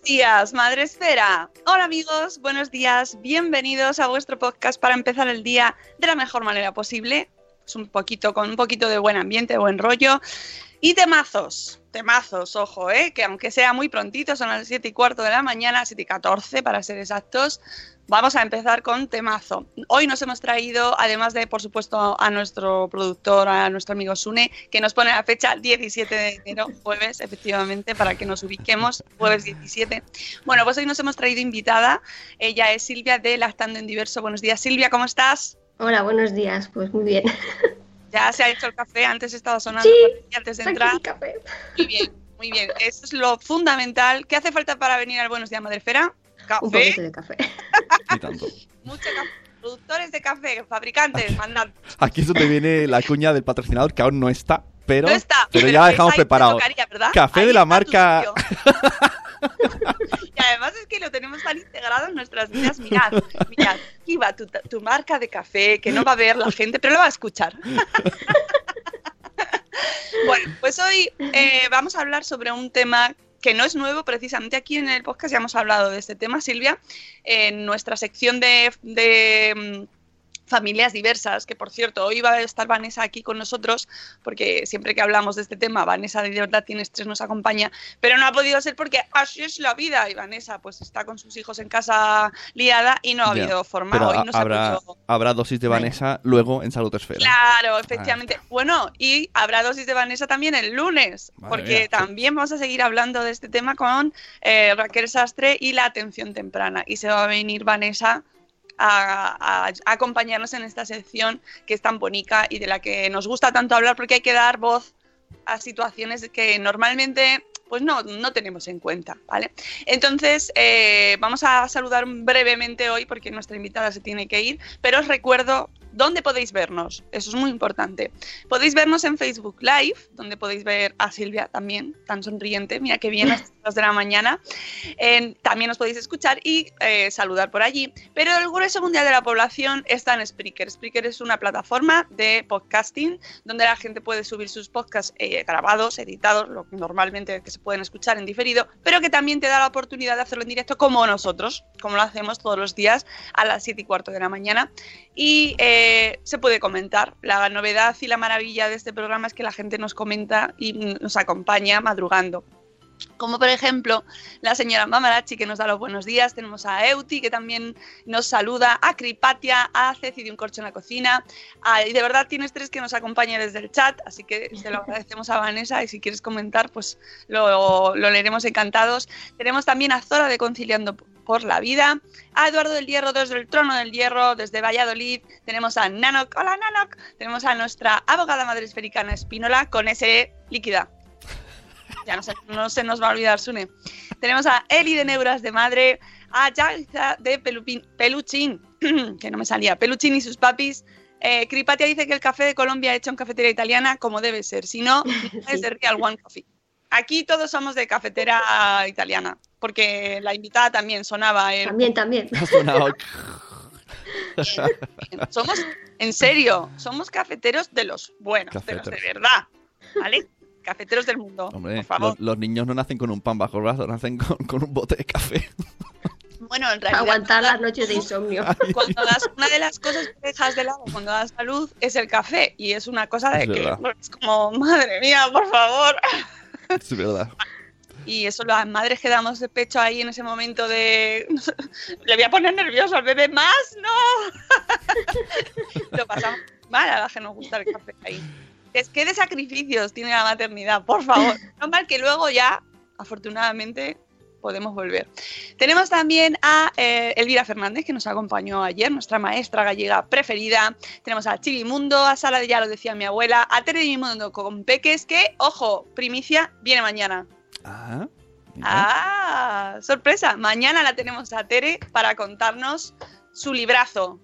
Buenos días, Madre Esfera. Hola amigos, buenos días, bienvenidos a vuestro podcast para empezar el día de la mejor manera posible. Es un poquito con un poquito de buen ambiente, buen rollo. Y temazos, temazos, ojo, ¿eh? que aunque sea muy prontito, son las 7 y cuarto de la mañana, 7 y 14 para ser exactos, vamos a empezar con temazo. Hoy nos hemos traído, además de, por supuesto, a nuestro productor, a nuestro amigo Sune, que nos pone la fecha 17 de enero, jueves, efectivamente, para que nos ubiquemos, jueves 17. Bueno, pues hoy nos hemos traído invitada, ella es Silvia de Lactando en Diverso. Buenos días, Silvia, ¿cómo estás? Hola, buenos días, pues muy bien. Ya se ha hecho el café, antes estaba sonando Sí, aquí, antes de Aquí entrar. el café. Muy bien, muy bien. Eso es lo fundamental. ¿Qué hace falta para venir al Buenos Días Madrefera? Un Café, poquito de café. Tanto. mucho café. Productores de café, fabricantes, mandan. Aquí es donde viene la cuña del patrocinador que aún no está, pero, no está. pero ya la dejamos preparado. Café Ahí de la marca. y además es que lo tenemos tan integrado en nuestras vidas. Mirad, mirad, aquí va tu, tu marca de café, que no va a ver la gente, pero lo va a escuchar. bueno, pues hoy eh, vamos a hablar sobre un tema que no es nuevo, precisamente aquí en el podcast ya hemos hablado de este tema, Silvia, en nuestra sección de, de, mm, familias diversas, que por cierto, hoy va a estar Vanessa aquí con nosotros, porque siempre que hablamos de este tema, Vanessa de verdad tiene estrés, nos acompaña, pero no ha podido ser porque así es la vida, y Vanessa pues está con sus hijos en casa liada y no ha habido forma, Pero hoy no se ha habrá, podido- habrá dosis de Vanessa luego en Salud Esfera. Claro, efectivamente. Bueno, y habrá dosis de Vanessa también el lunes, Madre porque mía. también vamos a seguir hablando de este tema con eh, Raquel Sastre y la atención temprana. Y se va a venir Vanessa a, acompañarnos en esta sección que es tan bonita y de la que nos gusta tanto hablar porque hay que dar voz a situaciones que normalmente pues no, no tenemos en cuenta, ¿vale? Entonces, eh, vamos a saludar brevemente hoy porque nuestra invitada se tiene que ir, pero os recuerdo dónde podéis vernos, eso es muy importante. Podéis vernos en Facebook Live, donde podéis ver a Silvia también, tan sonriente, mira qué bien a estas horas de la mañana. También os podéis escuchar y eh, saludar por allí. Pero el grueso mundial de la población está en Spreaker. Spreaker es una plataforma de podcasting donde la gente puede subir sus podcasts eh, grabados, editados, lo normalmente que se pueden escuchar en diferido, pero que también te da la oportunidad de hacerlo en directo como nosotros, como lo hacemos todos los días a las 7 y cuarto de la mañana. Y eh, se puede comentar. La novedad y la maravilla de este programa es que la gente nos comenta y nos acompaña madrugando. Como por ejemplo la señora Mamarachi que nos da los buenos días, tenemos a Euti que también nos saluda, a Cripatia, a Ceci de un corcho en la cocina, a- y de verdad tienes tres que nos acompaña desde el chat, así que se lo agradecemos a Vanessa y si quieres comentar pues lo, lo leeremos encantados. Tenemos también a Zora de Conciliando por la Vida, a Eduardo del Hierro desde el Trono del Hierro, desde Valladolid, tenemos a Nanok, hola Nanok, tenemos a nuestra abogada madre esfericana Espínola con ese líquida. Ya no se, no se nos va a olvidar, Sune. Tenemos a Eli de Neuras de Madre, a Yaiza de Pelupin- Peluchín, que no me salía, Peluchín y sus papis. Eh, Cripatia dice que el café de Colombia hecho en cafetería italiana como debe ser, si no, es de Real One Coffee. Aquí todos somos de cafetera italiana, porque la invitada también sonaba el... También, también. Ha sonado- somos, en serio, somos cafeteros de los buenos, de los de Cafeteros. verdad, ¿vale? Cafeteros del mundo, Hombre, por favor. los, los niños no nacen con un pan bajo el brazo, nacen con, con un bote de café. Bueno, en realidad... Aguantar las noches de insomnio. Cuando das, una de las cosas que dejas de lado cuando das salud es el café y es una cosa de Es que verdad. es como, madre mía, por favor. Es verdad. Y eso las madres que damos de pecho ahí en ese momento de le voy a poner nervioso al bebé más, no. Lo pasamos mal a las que nos gusta el café ahí. Es que de sacrificios tiene la maternidad, por favor. No mal que luego ya, afortunadamente, podemos volver. Tenemos también a eh, Elvira Fernández, que nos acompañó ayer, nuestra maestra gallega preferida. Tenemos a Chivimundo, a Sala de Ya lo decía mi abuela, a Tere Mundo con Peques, que, ojo, primicia, viene mañana. Ah. Ah, sorpresa. Mañana la tenemos a Tere para contarnos su librazo.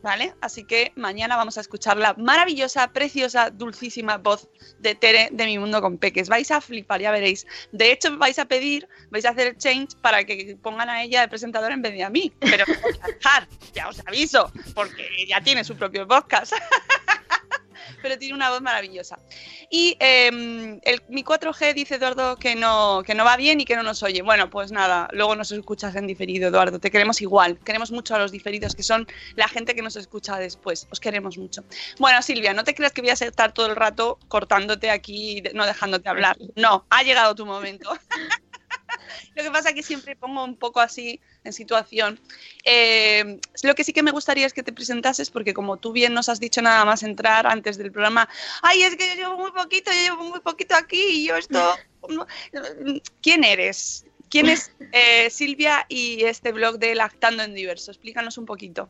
¿Vale? Así que mañana vamos a escuchar la maravillosa, preciosa, dulcísima voz de Tere de Mi Mundo con Peques. Vais a flipar, ya veréis. De hecho, vais a pedir, vais a hacer el change para que pongan a ella de presentadora en vez de a mí. Pero voy a dejar, ya os aviso, porque ya tiene su propio podcast. pero tiene una voz maravillosa. Y eh, el, mi 4G dice Eduardo que no, que no va bien y que no nos oye. Bueno, pues nada, luego nos escuchas en diferido, Eduardo. Te queremos igual. Queremos mucho a los diferidos, que son la gente que nos escucha después. Os queremos mucho. Bueno, Silvia, no te creas que voy a estar todo el rato cortándote aquí, no dejándote hablar. No, ha llegado tu momento. Lo que pasa es que siempre pongo un poco así en situación. Eh, lo que sí que me gustaría es que te presentases, porque como tú bien nos has dicho nada más entrar antes del programa, ay, es que yo llevo muy poquito, yo llevo muy poquito aquí y yo esto... ¿Quién eres? ¿Quién es eh, Silvia y este blog de Lactando en Diverso? Explícanos un poquito.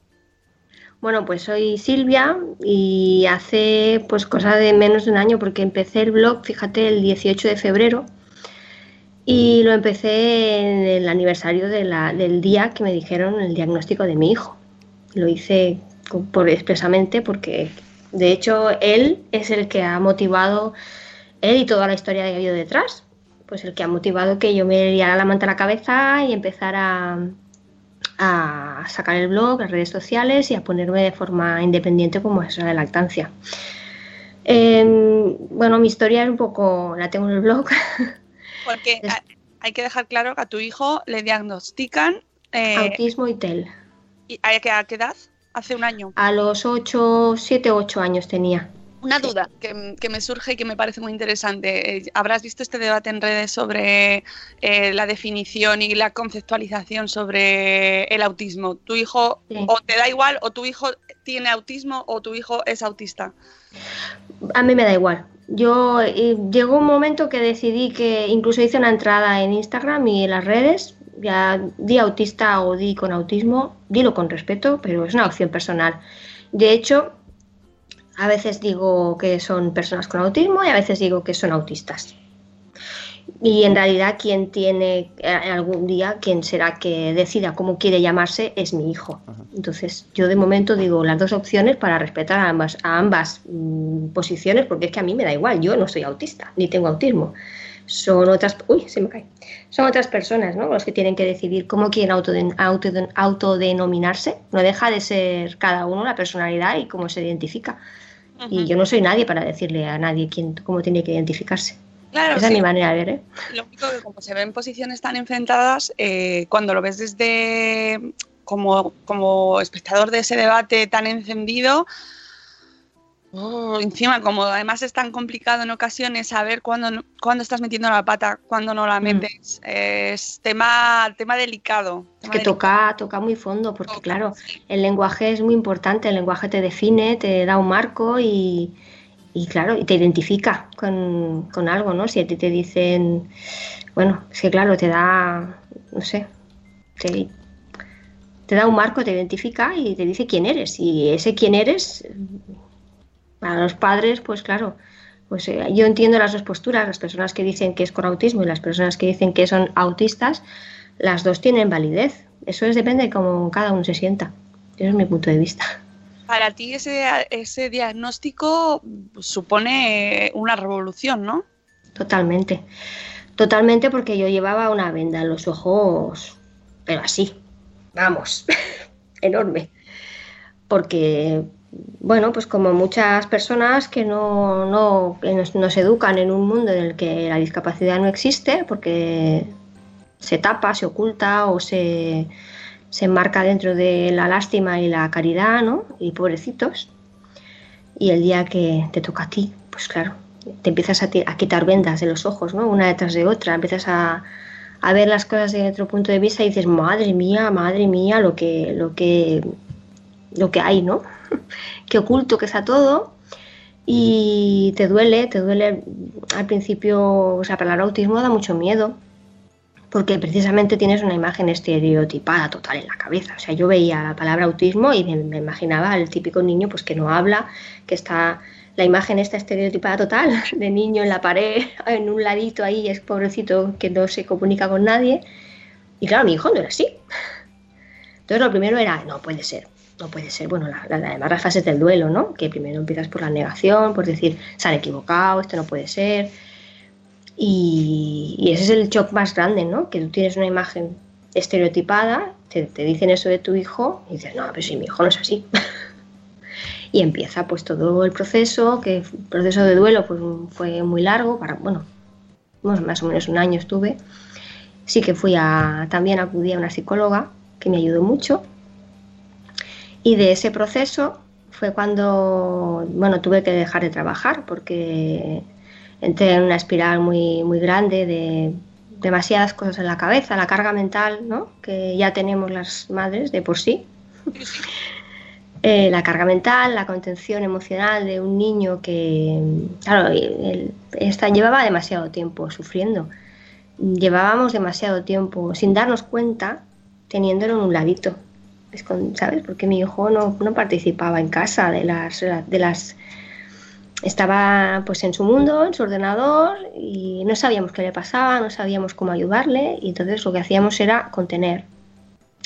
Bueno, pues soy Silvia y hace pues cosa de menos de un año porque empecé el blog, fíjate, el 18 de febrero y lo empecé en el aniversario del día que me dijeron el diagnóstico de mi hijo. Lo hice por, expresamente porque de hecho él es el que ha motivado, él y toda la historia que ha habido detrás, pues el que ha motivado que yo me liara la manta a la cabeza y empezara a sacar el blog, las redes sociales y a ponerme de forma independiente como asesora de lactancia. Em, bueno, mi historia es un poco, la tengo en el blog. Porque hay- que dejar claro que a tu hijo le diagnostican eh, Autismo y TEL. ¿y ¿a, qué, a qué edad? Hace un año. A los 8, 7, 8 años tenía. Una duda que, que me surge y que me parece muy interesante. Eh, Habrás visto este debate en redes sobre eh, la definición y la conceptualización sobre el autismo. ¿Tu hijo Sí. o te da igual o tu hijo tiene autismo o tu hijo es autista? A mí me da igual. Yo eh, llegó un momento que decidí que incluso hice una entrada en Instagram y en las redes. Ya di autista o di con autismo, dilo con respeto, pero es una opción personal. De hecho, a veces digo que son personas con autismo y a veces digo que son autistas. Y en realidad quien tiene eh, algún día, quien será que decida cómo quiere llamarse, es mi hijo. Entonces yo de momento digo las dos opciones para respetar a ambas, a ambas mm, posiciones, porque es que a mí me da igual, yo no soy autista, ni tengo autismo. Son otras, uy, se me cae. Son otras personas, ¿no? Los que tienen que decidir cómo quieren autoden- autoden- autodenominarse. No deja de ser cada uno la personalidad y cómo se identifica. Y yo no soy nadie para decirle a nadie quién, cómo tiene que identificarse. Claro, Esa es sí. mi manera de ver, ¿eh? Lo único que como se ven posiciones tan enfrentadas, eh, cuando lo ves desde como, como espectador de ese debate tan encendido, oh, encima como además es tan complicado en ocasiones saber cuándo, cuándo estás metiendo la pata, cuándo no la metes, es tema, tema delicado. Es que delicado. toca, toca muy fondo, porque claro, el lenguaje es muy importante, el lenguaje te define, te da un marco y, y claro, te identifica con, con algo, ¿no? Si a ti te dicen, bueno, es que claro, te da, no sé, te, te da un marco, te identifica y te dice quién eres. Y ese quién eres, para los padres, pues claro, pues eh, yo entiendo las dos posturas, las personas que dicen que es con autismo y las personas que dicen que son autistas, las dos tienen validez. Eso es, depende de cómo cada uno se sienta. Ese es mi punto de vista. Para ti ese, ese diagnóstico supone una revolución, ¿no? Totalmente. Totalmente porque yo llevaba una venda en los ojos, pero así, vamos, enorme. porque, bueno, pues como muchas personas que no, no que nos, nos educan en un mundo en el que la discapacidad no existe, porque se tapa, se oculta o se, se enmarca dentro de la lástima y la caridad, ¿no? Y pobrecitos. Y el día que te toca a ti, pues claro, te empiezas a, a quitar vendas de los ojos, ¿no? Una detrás de otra, empiezas a, a ver las cosas desde otro punto de vista y dices, madre mía, madre mía, lo que, lo que, lo que hay, ¿no? Qué oculto que está todo. Y te duele, te duele al principio, o sea, para el autismo da mucho miedo, porque precisamente tienes una imagen estereotipada total en la cabeza. O sea, yo veía la palabra autismo y me, me imaginaba al típico niño pues que no habla, que está la imagen esta estereotipada total de niño en la pared, en un ladito ahí, es pobrecito que no se comunica con nadie. Y claro, mi hijo no era así. Entonces lo primero era, no puede ser, no puede ser. Bueno, la- además las fases del duelo, ¿no? Que primero empiezas por la negación, por decir, se han equivocado, esto no puede ser. Y, y ese es el shock más grande, ¿no? Que tú tienes una imagen estereotipada, te, te dicen eso de tu hijo y dices, no, pero si mi hijo no es así. y empieza pues todo el proceso, que el proceso de duelo pues fue muy largo, para, bueno, más o menos un año estuve. Sí que fui a, también acudí a una psicóloga que me ayudó mucho. Y de ese proceso fue cuando, bueno, tuve que dejar de trabajar porque entré en una espiral muy, muy grande de demasiadas cosas en la cabeza, la carga mental, ¿no? Que ya tenemos las madres de por sí. Eh, la carga mental, la contención emocional de un niño que, claro, él- esta llevaba demasiado tiempo sufriendo. Llevábamos demasiado tiempo sin darnos cuenta, teniéndolo en un ladito. ¿Sabes? Porque mi hijo no, no participaba en casa de las, de las estaba pues en su mundo, en su ordenador y no sabíamos qué le pasaba, no sabíamos cómo ayudarle y entonces lo que hacíamos era contener.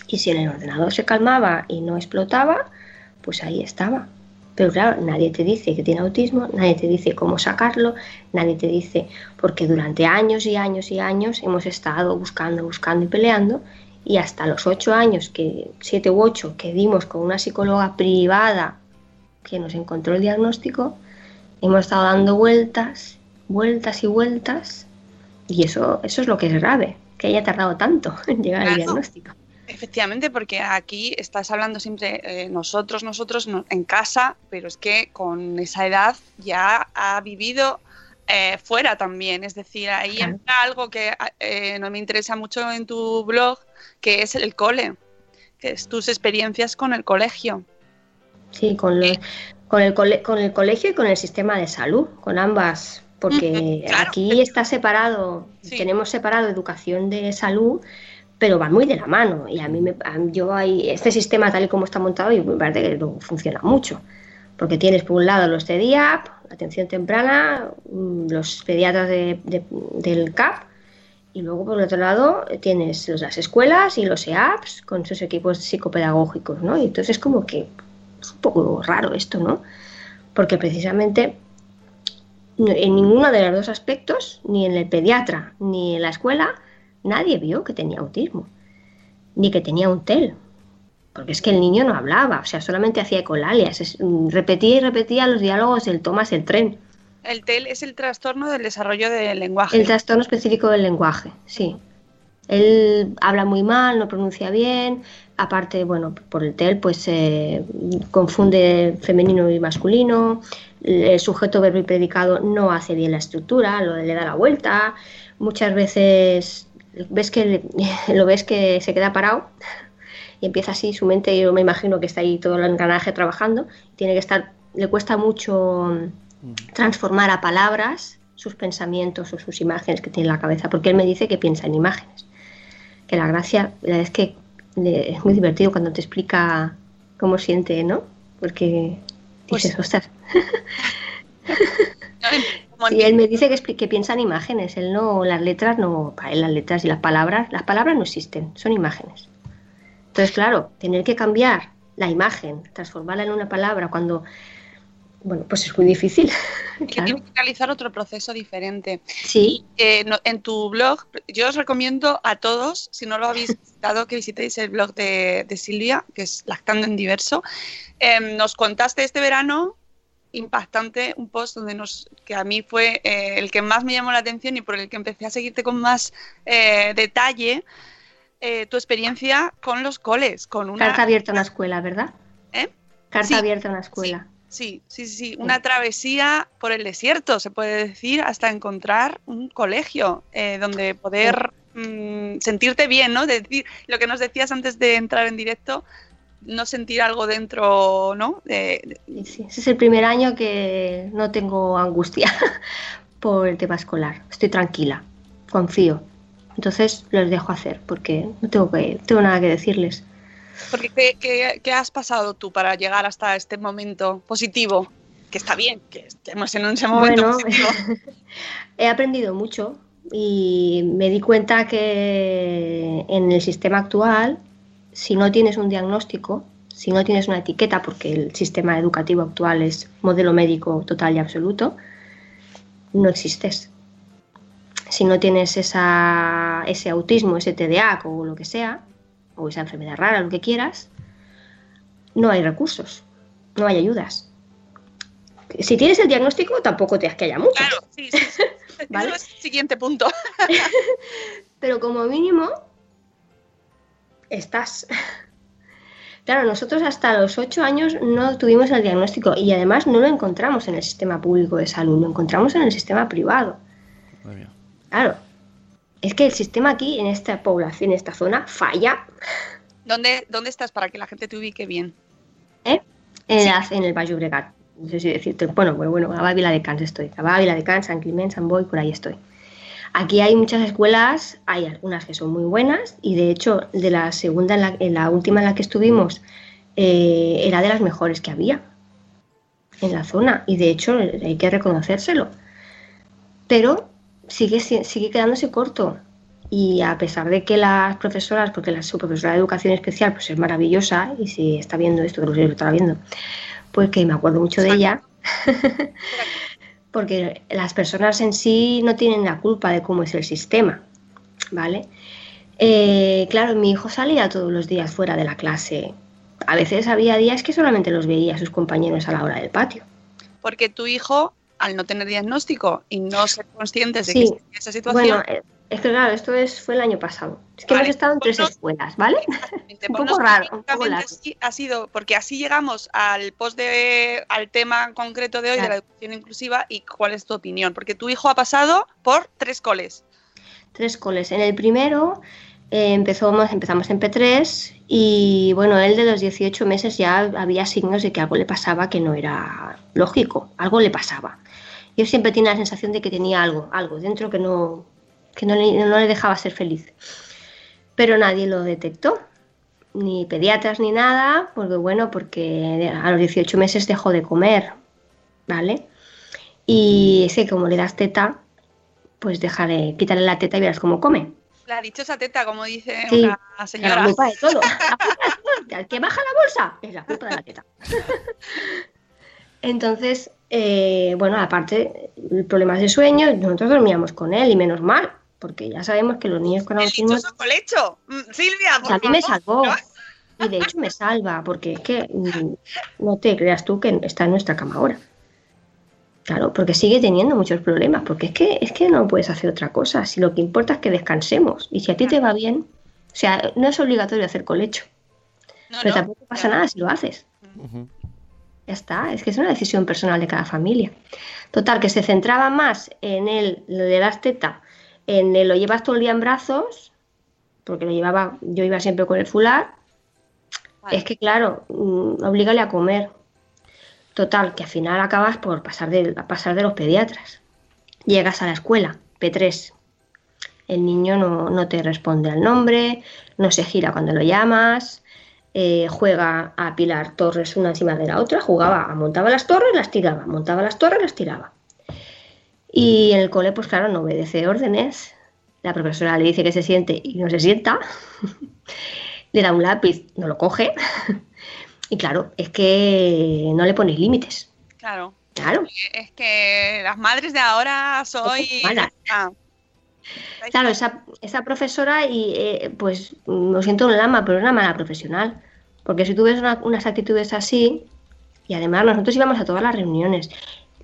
Y si en el ordenador se calmaba y no explotaba, pues ahí estaba. Pero claro, nadie te dice que tiene autismo, nadie te dice cómo sacarlo, nadie te dice, porque durante años y años y años hemos estado buscando, buscando y peleando, y hasta los ocho años, que siete u ocho, que dimos con una psicóloga privada que nos encontró el diagnóstico, hemos estado dando vueltas, vueltas y vueltas, y eso, eso es lo que es grave, que haya tardado tanto en llegar al Claro. diagnóstico. Efectivamente, porque aquí estás hablando siempre eh, nosotros, nosotros no- en casa, pero es que con esa edad ya ha vivido eh, fuera también. Es decir, ahí Claro. entra algo que eh, no me interesa mucho en tu blog, que es el cole, que es tus experiencias con el colegio. Sí, con, los- con, el cole- con el colegio y con el sistema de salud, con ambas, porque Claro. aquí está separado, Sí. tenemos separado educación de salud, pero van muy de la mano. Y a mí, me, a- yo hay, este sistema tal y como está montado, y me parece que no funciona mucho. Porque tienes por un lado los CEDIAP, atención temprana, mm, los pediatras de- de- del CAP, y luego por el otro lado tienes las escuelas y los EAPs con sus equipos psicopedagógicos, ¿no? Y entonces como que es un poco raro esto, ¿no? Porque precisamente en ninguno de los dos aspectos, ni en el pediatra ni en la escuela, nadie vio que tenía autismo, ni que tenía un TEL. Porque es que el niño no hablaba, o sea, solamente hacía ecolalias, mm, repetía y repetía los diálogos del Tomás el tren, El TEL es el trastorno del desarrollo del lenguaje. el trastorno específico del lenguaje, sí. Él habla muy mal, no pronuncia bien, aparte, bueno, por el TEL, pues eh, confunde femenino y masculino, el sujeto verbo y predicado no hace bien la estructura, lo, le da la vuelta, muchas veces ves que lo ves que se queda parado y empieza así su mente, yo me imagino que está ahí todo el engranaje trabajando, tiene que estar, le cuesta mucho transformar a palabras sus pensamientos o sus imágenes que tiene en la cabeza, porque él me dice que piensa en imágenes. Que la gracia la es que le- es muy divertido cuando te explica cómo siente, ¿no? Porque Pues- dices, ostras. Sí, él me dice que, que piensa en imágenes, él no, las letras no, para él las letras y las palabras, las palabras no existen, son imágenes. Entonces, claro, tener que cambiar la imagen, transformarla en una palabra cuando bueno, pues es muy difícil. Que tiene que realizar otro proceso diferente. Sí. Eh, no- en tu blog, yo os recomiendo a todos, si no lo habéis visitado, que visitéis el blog de, de Silvia, que es Lactando en Diverso. Em, nos contaste este verano impactante un post donde nos que a mí fue eh, el que más me llamó la atención y por el que empecé a seguirte con más eh, detalle eh, tu experiencia con los coles con una Carta abierta a una escuela, ¿verdad? Carta Sí, abierta a una escuela. Sí, sí, sí, sí, una travesía por el desierto, se puede decir, hasta encontrar un colegio eh, donde poder mm, sentirte bien, ¿no? Decir lo que nos decías antes de entrar en directo, no sentir algo dentro, ¿no? De- de- Sí, ese es el primer año que no tengo angustia por el tema escolar. Estoy tranquila, confío. Entonces los dejo hacer porque no tengo, que, tengo nada que decirles. Porque ¿qué, qué- qué has pasado tú para llegar hasta este momento positivo? Que está bien, que estemos en ese momento Bueno, positivo. he aprendido mucho y me di cuenta que en el sistema actual, si no tienes un diagnóstico, si no tienes una etiqueta, porque el sistema educativo actual es modelo médico total y absoluto, no existes. Si no tienes esa, ese autismo, ese TDA o lo que sea, o esa enfermedad rara, lo que quieras, no hay recursos, no hay ayudas. Si tienes el diagnóstico, tampoco te que haya mucho. Claro, sí, sí, sí. ¿Vale? Es el siguiente punto. Pero como mínimo, estás. Claro, nosotros hasta los 8 años no tuvimos el diagnóstico y además no lo encontramos en el sistema público de salud, lo encontramos en el sistema privado. Madre mía. Claro, es que el sistema aquí, en esta población, en esta zona, falla ¿Dónde, ¿Dónde estás para que la gente te ubique bien? ¿eh? en, la- en el Baix Llobregat. No sé si decirte, bueno, bueno, bueno, a Vila de Cans estoy, a Vila de Cans, San San Boi, por ahí estoy. Aquí hay muchas escuelas, hay algunas que son muy buenas y de hecho de la segunda, en la, en la última en la que estuvimos, eh, era de las mejores que había en la zona y de hecho hay que reconocérselo. Pero sigue, si- sigue quedándose corto y a pesar de que las profesoras, porque la, su profesora de educación especial pues es maravillosa y si está viendo esto, que lo sé, lo estará viendo, pues que me acuerdo mucho de ella, porque las personas en sí no tienen la culpa de cómo es el sistema, ¿vale? Eh, claro, mi hijo salía todos los días fuera de la clase. A veces había días que solamente los veía a sus compañeros a la hora del patio. Porque tu hijo, al no tener diagnóstico y no ser conscientes de Sí. que existe esa situación, Bueno, eh, es que claro, esto es, fue el año pasado. Es que Vale, hemos estado en tres escuelas, ¿vale? Un poco raro, un poco específicamente largo. sí ha sido, porque así llegamos al post de, al tema concreto de hoy de la educación inclusiva y cuál es tu opinión, porque tu hijo ha pasado por tres coles. tres coles. En el primero eh, empezamos, empezamos en P3 y bueno, él de los 18 meses ya había signos de que algo le pasaba que no era lógico, algo le pasaba. Yo siempre tenía la sensación de que tenía algo, algo dentro que no, que no le, no le dejaba ser feliz. Pero nadie lo detectó, ni pediatras ni nada, porque bueno, porque a los 18 meses dejó de comer, ¿vale? Y es que como le das teta, pues dejaré, quítale la teta y verás cómo come. La dichosa teta, como dice Sí, una La señora. culpa de todo. La culpa es todo. Al que baja la bolsa es la culpa de la teta. Entonces, eh, bueno, aparte, problemas de sueño, nosotros dormíamos con él y menos mal, porque ya sabemos que los niños con El autismo dichoso colecho. Mm, Silvia, o por sea, a mí me salvó. Y de hecho me salva, porque es que mm, no te creas tú que está en nuestra cama ahora. Claro, porque sigue teniendo muchos problemas, porque es que, es que no puedes hacer otra cosa. Si lo que importa es que descansemos. Y si a ti te va bien, o sea, no es obligatorio hacer colecho, No, pero no, tampoco pasa nada si lo haces. Ya está, es que es una decisión personal de cada familia. Total, que se centraba más en el, lo de las teta, en el lo llevas todo el día en brazos, porque lo llevaba, yo iba siempre con el fular. Vale. Es que claro, mm, oblígale a comer. Total, que al final acabas por pasar de, pasar de los pediatras. Llegas a la escuela, P3. El niño no, no te responde al nombre, no se gira cuando lo llamas, eh, juega a pilar torres una encima de la otra, jugaba, montaba las torres, las tiraba, montaba las torres, las tiraba. Y en el cole, pues claro, no obedece órdenes. La profesora le dice que se siente y no se sienta. le da un lápiz, no lo coge. y claro, es que no le ponéis límites. Claro. Claro. Es que las madres de ahora soy... Ah, Claro, esa, esa profesora, y eh, pues lo siento en el alma, pero es una mala profesional. Porque si tú ves una- unas actitudes así, y además nosotros íbamos a todas las reuniones,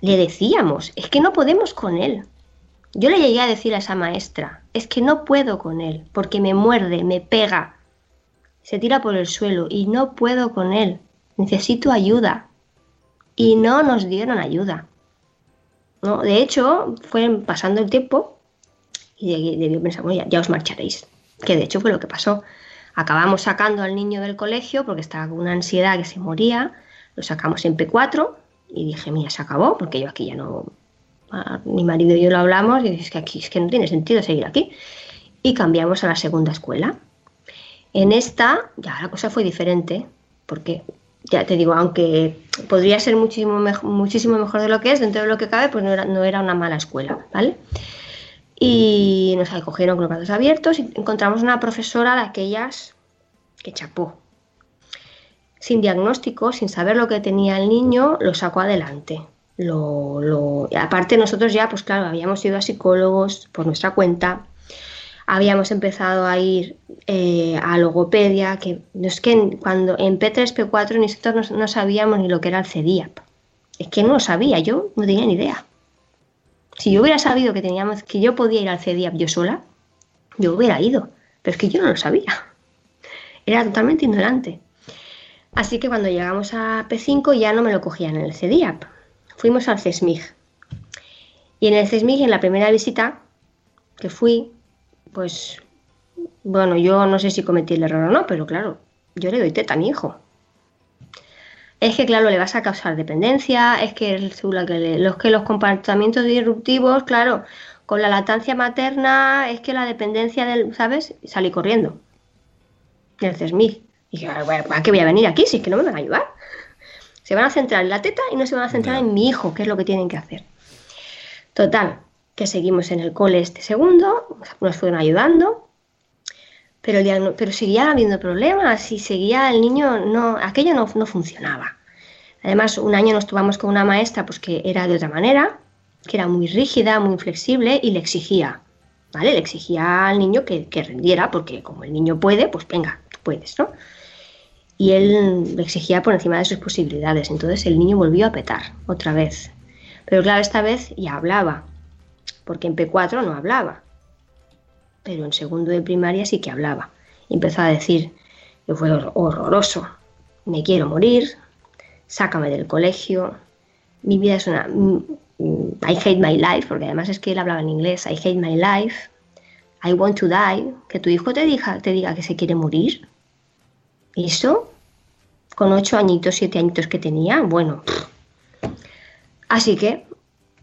le decíamos, es que no podemos con él. Yo le llegué a decir a esa maestra, es que no puedo con él, porque me muerde, me pega, se tira por el suelo y no puedo con él. Necesito ayuda. Y no nos dieron ayuda. ¿no? De hecho, fue pasando el tiempo y de- debió pensar, bueno, ya, ya os marcharéis. Que de hecho fue lo que pasó. Acabamos sacando al niño del colegio porque estaba con una ansiedad que se moría. Lo sacamos en P4 y dije, mira, se acabó porque yo aquí ya no. Mi marido y yo lo hablamos y es que aquí es que no tiene sentido seguir aquí. Y cambiamos a la segunda escuela. En esta ya la cosa fue diferente porque ya te digo, aunque podría ser muchísimo, muchísimo mejor de lo que es, dentro de lo que cabe, pues no era, no era una mala escuela, ¿vale? Y nos acogieron con los brazos abiertos y encontramos una profesora de aquellas que chapó. Sin diagnóstico, sin saber lo que tenía el niño, lo sacó adelante. Lo, aparte nosotros ya, pues claro, habíamos ido a psicólogos por nuestra cuenta, habíamos empezado a ir eh, a logopedia, que no es que cuando en P3, P4 nosotros no, no sabíamos ni lo que era el CEDIAP. Es que no lo sabía, yo no tenía ni idea. Si yo hubiera sabido que teníamos, que yo podía ir al CEDIAP yo sola, yo hubiera ido. Pero es que yo no lo sabía. Era totalmente ignorante. Así que cuando llegamos a P5 ya no me lo cogían en el CEDIAP. Fuimos al CESMIG. Y en el CESMIG, en la primera visita que fui, pues, bueno, yo no sé si cometí el error o no, pero claro, yo le doy teta a mi hijo. Es que, claro, le vas a causar dependencia, es que, que le- los, que los comportamientos disruptivos, claro, con la lactancia materna, es que la dependencia del, ¿sabes? Salí corriendo del CESMIG. Y dije, "Ah, bueno, ¿para qué voy a venir aquí si es que no me van a ayudar? Se van a centrar en la teta y no se van a centrar en mi hijo, que es lo que tienen que hacer. Total, que seguimos en el cole este segundo, nos fueron ayudando, pero, pero seguía habiendo problemas y seguía el niño, no, aquello no, no funcionaba. Además, un año nos tuvimos con una maestra pues, que era de otra manera, que era muy rígida, muy flexible y le exigía, ¿vale? Le exigía al niño que, que rendiera, porque como el niño puede, pues venga, tú puedes, ¿no? Y él le exigía por encima de sus posibilidades. Entonces el niño volvió a petar otra vez. Pero claro, esta vez ya hablaba, porque en P4 no hablaba. Pero en segundo de primaria sí que hablaba. Y empezó a decir que fue hor- horroroso. Me quiero morir, sácame del colegio, mi vida es una... I hate my life, porque además es que él hablaba en inglés. I hate my life. I want to die. Que tu hijo te diga, te diga que se quiere morir. ¿Eso? Con ocho añitos, siete añitos que tenía, bueno. Así que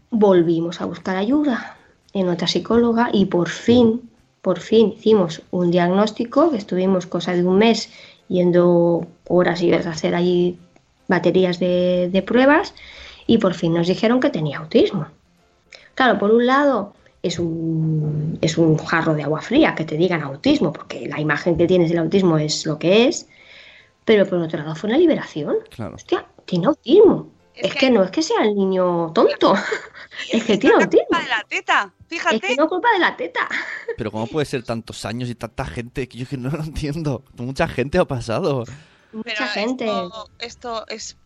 volvimos a buscar ayuda en otra psicóloga y por fin, por fin hicimos un diagnóstico, que estuvimos cosa de un mes yendo horas y horas a hacer allí baterías de, de pruebas y por fin nos dijeron que tenía autismo. Claro, por un lado es un, es un jarro de agua fría que te digan autismo, porque la imagen que tienes del autismo es lo que es, pero por otro lado fue una liberación. Claro. Hostia, tiene autismo. Es, que, no es que sea el niño tonto, es que tiene autismo. de la teta, fíjate. Es que no culpa de la teta. Pero ¿cómo puede ser tantos años y tanta gente? Que yo que no lo entiendo. Mucha gente ha pasado. Mucha gente. Esto, esto es,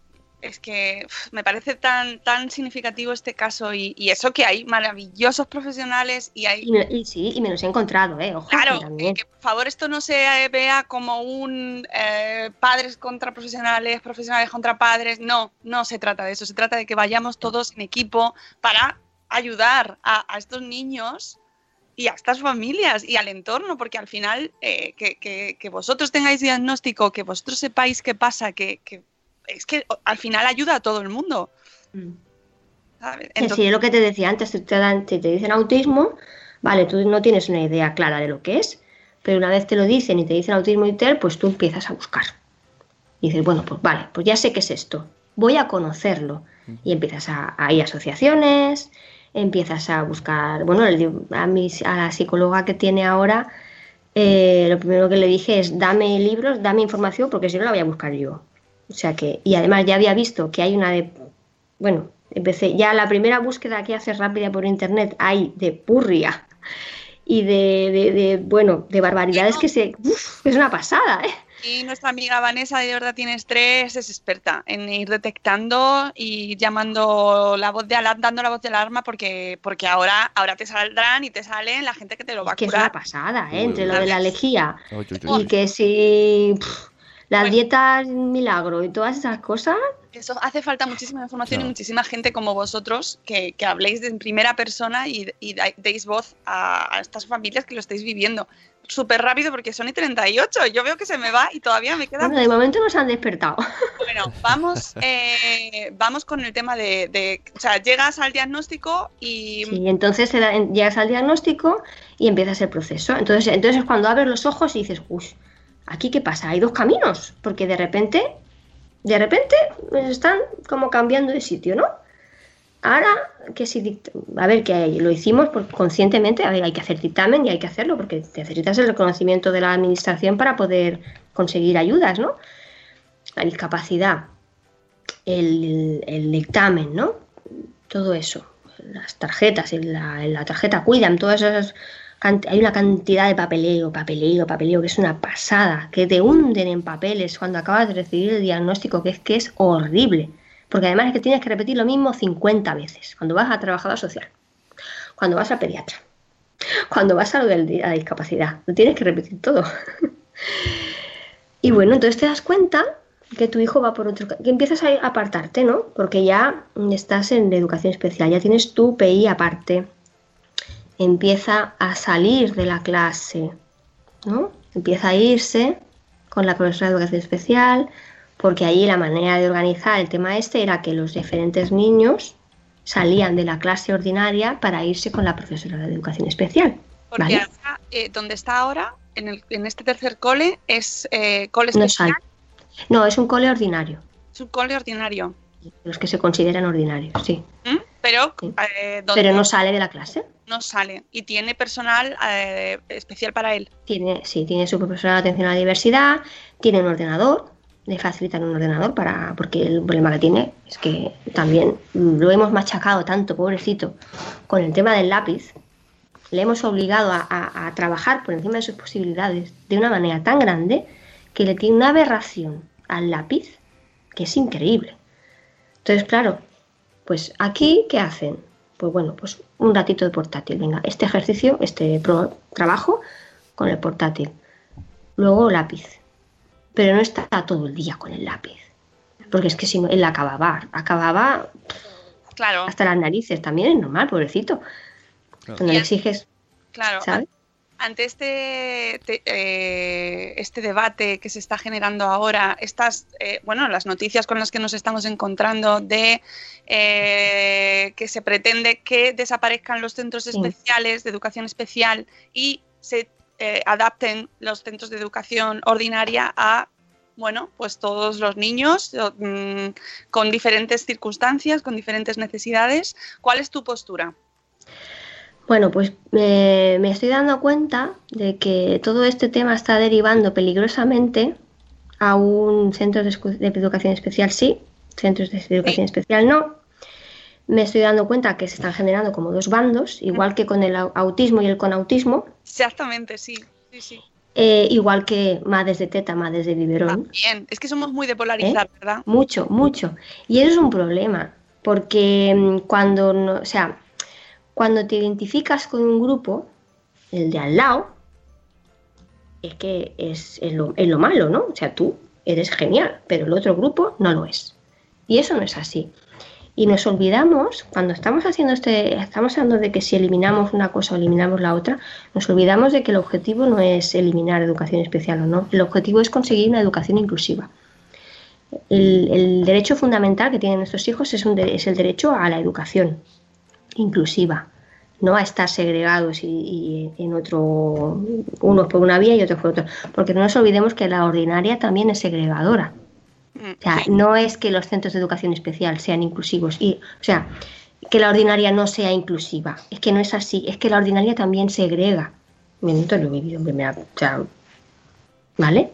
es que me parece tan, tan significativo este caso y, y eso que hay maravillosos profesionales y hay... Y, me- y sí, y me los he encontrado, ¿eh? Ojo, Claro, que por favor esto no se vea como un eh, padres contra profesionales, profesionales contra padres. No, no se trata de eso. Se trata de que vayamos todos en equipo para ayudar a, a estos niños y a estas familias y al entorno, porque al final eh, que, que- que vosotros tengáis diagnóstico, que vosotros sepáis qué pasa, que, que es que al final ayuda a todo el mundo. ¿sabes? Que sí, es lo que te decía antes, si te, dan, si te dicen autismo, vale, tú no tienes una idea clara de lo que es, pero una vez te lo dicen y te dicen autismo y tal, pues tú empiezas a buscar. Y dices, bueno, pues vale, pues ya sé qué es esto, voy a conocerlo. Y empiezas a, a ir a asociaciones, empiezas a buscar, bueno, el- a, mi, a la psicóloga que tiene ahora, eh, lo primero que le dije es, dame libros, dame información, porque si no la voy a buscar yo. O sea que, y además ya había visto que hay una de bueno, empecé ya la primera búsqueda que haces rápida por internet hay de purria y de, de- de, bueno, de barbaridades que se... uf, es una pasada, ¿eh? Y nuestra amiga Vanessa de verdad tiene estrés, es experta en ir detectando y llamando la voz de alarma, dando la voz de alarma porque, porque ahora, ahora te saldrán y te salen la gente que te lo va a Que es curar. una pasada, ¿eh? Entre lo de la lejía y que si las dietas milagro y todas esas cosas, Eso hace falta muchísima información y muchísima gente como vosotros que, que habléis de- en primera persona y, y deis voz a, a estas familias que lo estáis viviendo. Súper rápido porque son y 38. Yo veo que se me va y todavía me queda bueno, de momento nos han despertado. Bueno, vamos, eh, vamos con el tema de, de- O sea, llegas al diagnóstico y. Sí, entonces llegas al diagnóstico y empiezas el proceso. Entonces, entonces es cuando abres los ojos y dices, uy, ¿aquí qué pasa? Hay dos caminos, porque de repente, de repente están como cambiando de sitio, ¿no? Ahora, que si a ver, que lo hicimos conscientemente, a ver, hay que hacer dictamen y hay que hacerlo porque necesitas el reconocimiento de la administración para poder conseguir ayudas, ¿no? La discapacidad, el, el dictamen, ¿no? Todo eso, las tarjetas, la, en la tarjeta Cuidam, todas esas, hay una cantidad de papeleo, papeleo, papeleo, que es una pasada, que te hunden en papeles cuando acabas de recibir el diagnóstico, que es que es horrible. Porque además es que tienes que repetir lo mismo 50 veces. Cuando vas a trabajador social, cuando vas a pediatra, cuando vas a lo de la discapacidad, lo tienes que repetir todo. y bueno, entonces te das cuenta que tu hijo va por otro que empiezas a apartarte, ¿no? Porque ya estás en educación especial, ya tienes tu PI aparte. Empieza a salir de la clase, ¿no? Empieza a irse con la profesora de educación especial, porque ahí la manera de organizar el tema este era que los diferentes niños salían de la clase ordinaria para irse con la profesora de educación especial. Porque ¿vale? ahora, eh, donde está ahora, en, el- en este tercer cole, es eh, cole No especial. No, es un cole ordinario, es un cole ordinario. los que se consideran ordinarios, sí. ¿m? Pero, eh, Pero no sale de la clase. no sale. Y tiene personal eh, especial para él. Tiene, sí, tiene su profesora de atención a la diversidad, tiene un ordenador, le facilitan un ordenador para, porque el problema que tiene es que también lo hemos machacado tanto, pobrecito, con el tema del lápiz. Le hemos obligado a, a- a trabajar por encima de sus posibilidades de una manera tan grande que le tiene una aberración al lápiz que es increíble. Entonces, claro, pues aquí, ¿qué hacen? Pues bueno, pues un ratito de portátil. Venga, este ejercicio, este pro- trabajo con el portátil. Luego lápiz. Pero no está todo el día con el lápiz. Porque es que si no, él acababa, acababa Claro, hasta las narices. También es normal, pobrecito. Cuando le exiges, claro. ¿sabes? Ante este, te- eh, este debate que se está generando ahora, estas, eh, bueno, las noticias con las que nos estamos encontrando de eh, que se pretende que desaparezcan los centros especiales de educación especial y se eh, adapten los centros de educación ordinaria a, bueno, pues todos los niños mm, con diferentes circunstancias, con diferentes necesidades. ¿Cuál es tu postura? Bueno, pues me, me estoy dando cuenta de que todo este tema está derivando peligrosamente a un centro de, educación especial, sí, centros de educación especial no. Me estoy dando cuenta que se están generando como dos bandos, igual que con el au- autismo y el conautismo, Exactamente, sí. Sí, sí. eh, igual que madres de teta, madres de biberón. Bien, es que somos muy de polarizar, ¿verdad? Mucho, mucho. Y eso es un problema, porque mm, cuando, no, o sea, cuando te identificas con un grupo, el de al lado, es que es, lo, es lo malo, ¿no? O sea, tú eres genial, pero el otro grupo no lo es. Y eso no es así. Y nos olvidamos, cuando estamos haciendo este, estamos hablando de que si eliminamos una cosa o eliminamos la otra, nos olvidamos de que el objetivo no es eliminar educación especial o no. El objetivo es conseguir una educación inclusiva. El, el derecho fundamental que tienen nuestros hijos es, un es el derecho a la educación inclusiva, no a estar segregados y, y en otro, unos por una vía y otros por otra, porque no nos olvidemos que la ordinaria también es segregadora. Mm, O sea, no es que los centros de educación especial sean inclusivos y, o sea, que la ordinaria no sea inclusiva. Es que no es así. Es que la ordinaria también segrega. Minuto lo he vivido en primera. O sea, ¿vale?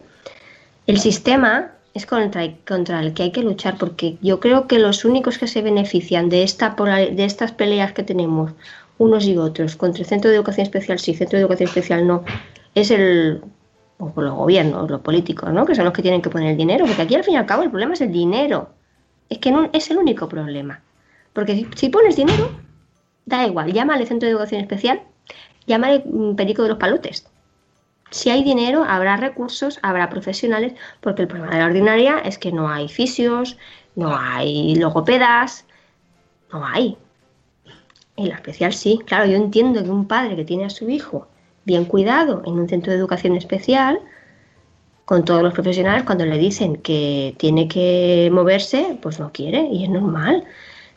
El sistema es contra, contra el que hay que luchar, porque yo creo que los únicos que se benefician de, esta de estas peleas que tenemos unos y otros, contra el centro de educación especial sí, centro de educación especial no, es el o por los gobiernos, los políticos, ¿no? Que son los que tienen que poner el dinero, porque aquí al fin y al cabo el problema es el dinero. Es que no es el único problema. Porque si, si pones dinero, da igual, llámale centro de educación especial, llámale mm, perico de los palotes. Si hay dinero, habrá recursos, habrá profesionales, porque el problema de la ordinaria es que no hay fisios, no hay logopedas, no hay. En la especial sí, claro, yo entiendo que un padre que tiene a su hijo bien cuidado en un centro de educación especial, con todos los profesionales, cuando le dicen que tiene que moverse, pues no quiere y es normal.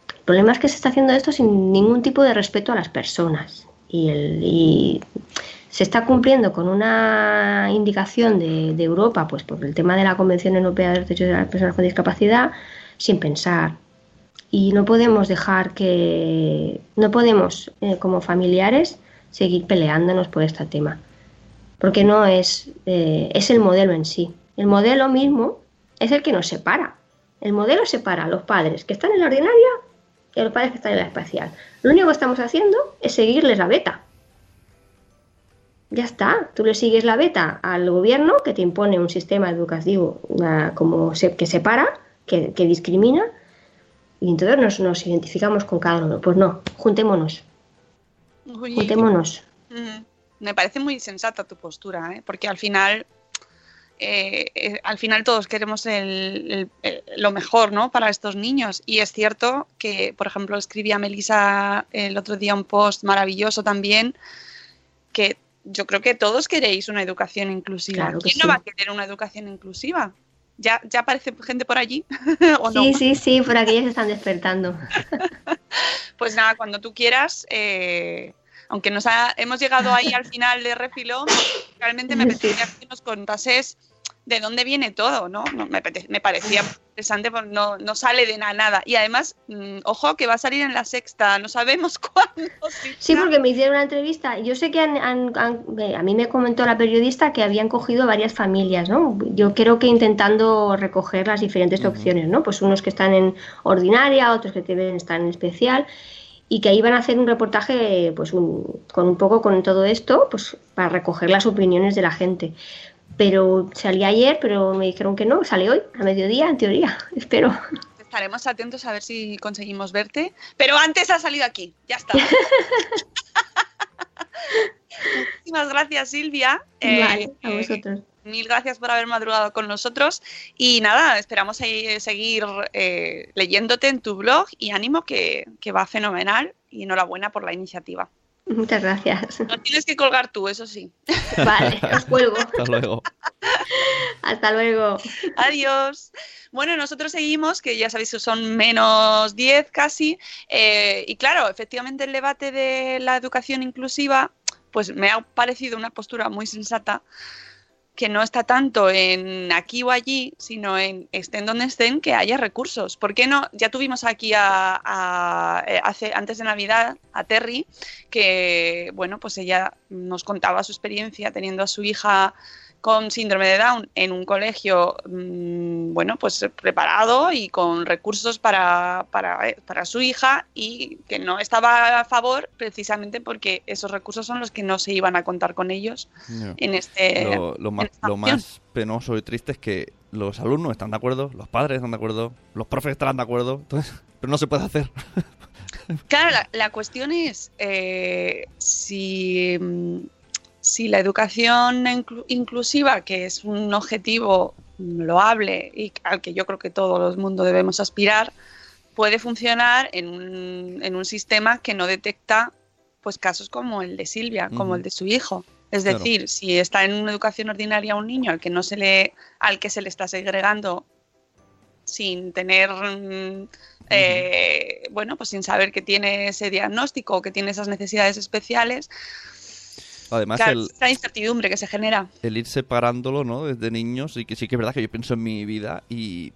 El problema es que se está haciendo esto sin ningún tipo de respeto a las personas y, el, se está cumpliendo con una indicación de, Europa, pues por el tema de la Convención Europea de los Derechos de las Personas con Discapacidad, sin pensar. Y no podemos dejar que, no podemos eh, como familiares seguir peleándonos por este tema. Porque no es, eh, es el modelo en sí. El modelo mismo es el que nos separa. El modelo separa a los padres que están en la ordinaria y a los padres que están en la especial. Lo único que estamos haciendo es seguirles la beta. Ya está, tú le sigues la beta al gobierno que te impone un sistema educativo como que separa, que, que discrimina, y entonces nos, nos identificamos con cada uno. Pues no, juntémonos. Juntémonos. Me parece muy sensata tu postura, ¿eh? porque al final, eh, eh, al final todos queremos lo mejor, ¿no? Para estos niños. Y es cierto que, por ejemplo, escribía Melissa el otro día un post maravilloso también, que yo creo que todos queréis una educación inclusiva. ¿Quién no va a querer una educación inclusiva? ¿Ya, ya aparece gente por allí? ¿O sí, sí, sí, por aquí ya se están despertando. pues nada, cuando tú quieras, eh, aunque nos hemos llegado ahí al final de refilón, realmente me apetecía que nos contases de dónde viene todo, ¿no? me, parecía interesante, porque no, no sale de nada. Y además, mm, ojo, que va a salir en la sexta, no sabemos cuándo. Sí, porque me hicieron una entrevista. Yo sé que eh, a mí me comentó la periodista que habían cogido varias familias, ¿no? Yo creo que intentando recoger las diferentes opciones, ¿no? Pues unos que están en ordinaria, otros que deben estar en especial y que iban a hacer un reportaje pues con un poco con todo esto pues para recoger las opiniones de la gente pero salí ayer pero me dijeron que no sale hoy a mediodía en teoría espero. Estaremos atentos a ver si conseguimos verte pero antes ha salido aquí ya está. Muchísimas gracias Silvia. Vale, a eh, vosotros. Mil gracias por haber madrugado con nosotros. Y nada, esperamos seguir eh, leyéndote en tu blog y ánimo que, va fenomenal y enhorabuena por la iniciativa. Muchas gracias. No tienes que colgar tú, eso sí. Vale, os cuelgo. Hasta luego. Hasta luego. Adiós. Bueno, nosotros seguimos, que ya sabéis que son menos 10 casi, eh, y claro, efectivamente el debate de la educación inclusiva, pues me ha parecido una postura muy sensata que no está tanto en aquí o allí, sino en estén donde estén, que haya recursos. ¿Por qué no? Ya tuvimos aquí a, eh, hace, antes de Navidad a Terry, que bueno, pues ella nos contaba su experiencia teniendo a su hija con síndrome de Down en un colegio, mm, bueno, pues preparado y con recursos para, eh, para, su hija y que no estaba a favor precisamente porque esos recursos son los que no se iban a contar con ellos en este... Lo, más, lo más penoso y triste es que los alumnos están de acuerdo, los padres están de acuerdo, los profes están de acuerdo, entonces, pero no se puede hacer. Claro, la, cuestión es eh, si mm, si la educación inclusiva, que es un objetivo loable y al que yo creo que todo el mundo debemos aspirar, puede funcionar en un, en un sistema que no detecta pues casos como el de Silvia, como el de su hijo. Es decir, si está en una educación ordinaria un niño al que no se le, al que se le está segregando sin tener mm, eh, bueno, pues sin saber que tiene ese diagnóstico o que tiene esas necesidades especiales, Además, la incertidumbre que se genera. El ir separándolo, ¿no? Desde niños, y que sí que es verdad que yo pienso en mi vida y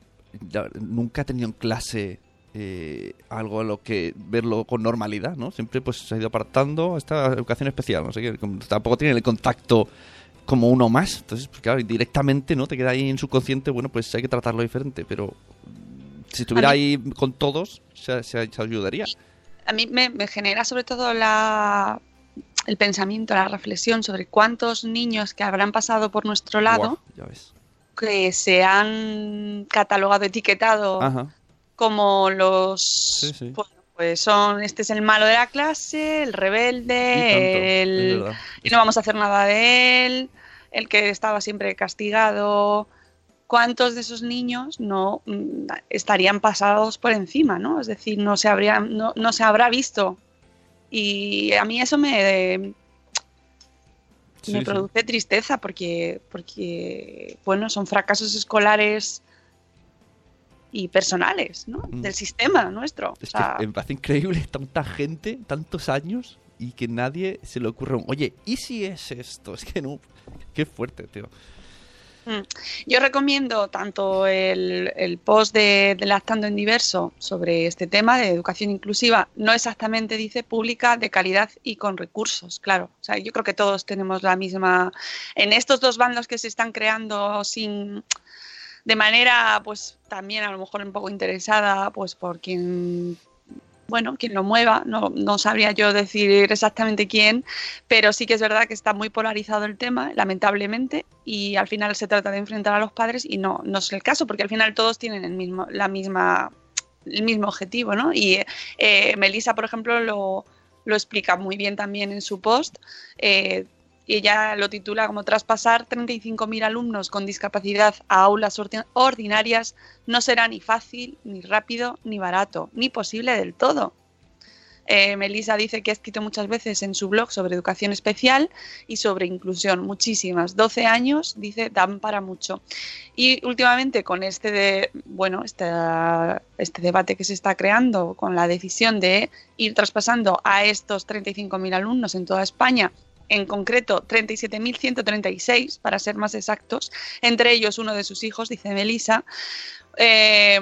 nunca he tenido en clase eh, algo a lo que verlo con normalidad, ¿no? Siempre pues se ha ido apartando esta educación especial, no sé qué, tampoco tiene el contacto como uno más. Entonces, pues claro, directamente, ¿no? Te queda ahí en su consciente, bueno, pues hay que tratarlo diferente, pero si estuviera ahí con todos, se, se- se ayudaría. A mí me, me genera sobre todo la, el pensamiento, la reflexión sobre cuántos niños que habrán pasado por nuestro lado ya ves. que se han catalogado, etiquetado Ajá. como los Sí, sí. bueno, pues son este es el malo de la clase, el Y tanto, rebelde, el y no vamos a hacer nada de él, el que estaba siempre castigado. ¿Cuántos de esos niños no mm, estarían pasados por encima, no? Es decir, no se habrían, no, no se habrá visto. Y a mí eso me, Sí, me sí. produce tristeza porque, porque, bueno, son fracasos escolares y personales, ¿no? Mm. Del sistema nuestro. O Es sea, que me parece increíble tanta gente, tantos años, y que nadie se le ocurre, un, oye, ¿y si es esto? Es que no, qué fuerte, tío. Mm. Yo recomiendo tanto el, post de, de Lactando en Diverso sobre este tema de educación inclusiva, no exactamente dice pública, de calidad y con recursos, claro. O sea, yo creo que todos tenemos la misma. En estos dos bandos que se están creando sin de manera, pues también a lo mejor un poco interesada, pues por quien bueno, quien lo mueva, no, sabría yo decir exactamente quién, pero sí que es verdad que está muy polarizado el tema, lamentablemente, y al final se trata de enfrentar a los padres y no, no es el caso, porque al final todos tienen el mismo, la misma, el mismo objetivo, ¿no? Y eh, Melissa, por ejemplo, lo, lo explica muy bien también en su post. eh, y ella lo titula como traspasar 35.000 alumnos con discapacidad a aulas ordi- ordinarias no será ni fácil, ni rápido, ni barato, ni posible del todo. Eh, Melissa dice que ha escrito muchas veces en su blog sobre educación especial y sobre inclusión, muchísimas. 12 años, dice, dan para mucho. Y últimamente con este de, bueno, este, este debate que se está creando con la decisión de ir traspasando a estos 35.000 alumnos en toda España en concreto 37.136 para ser más exactos, entre ellos uno de sus hijos, dice Melissa, eh,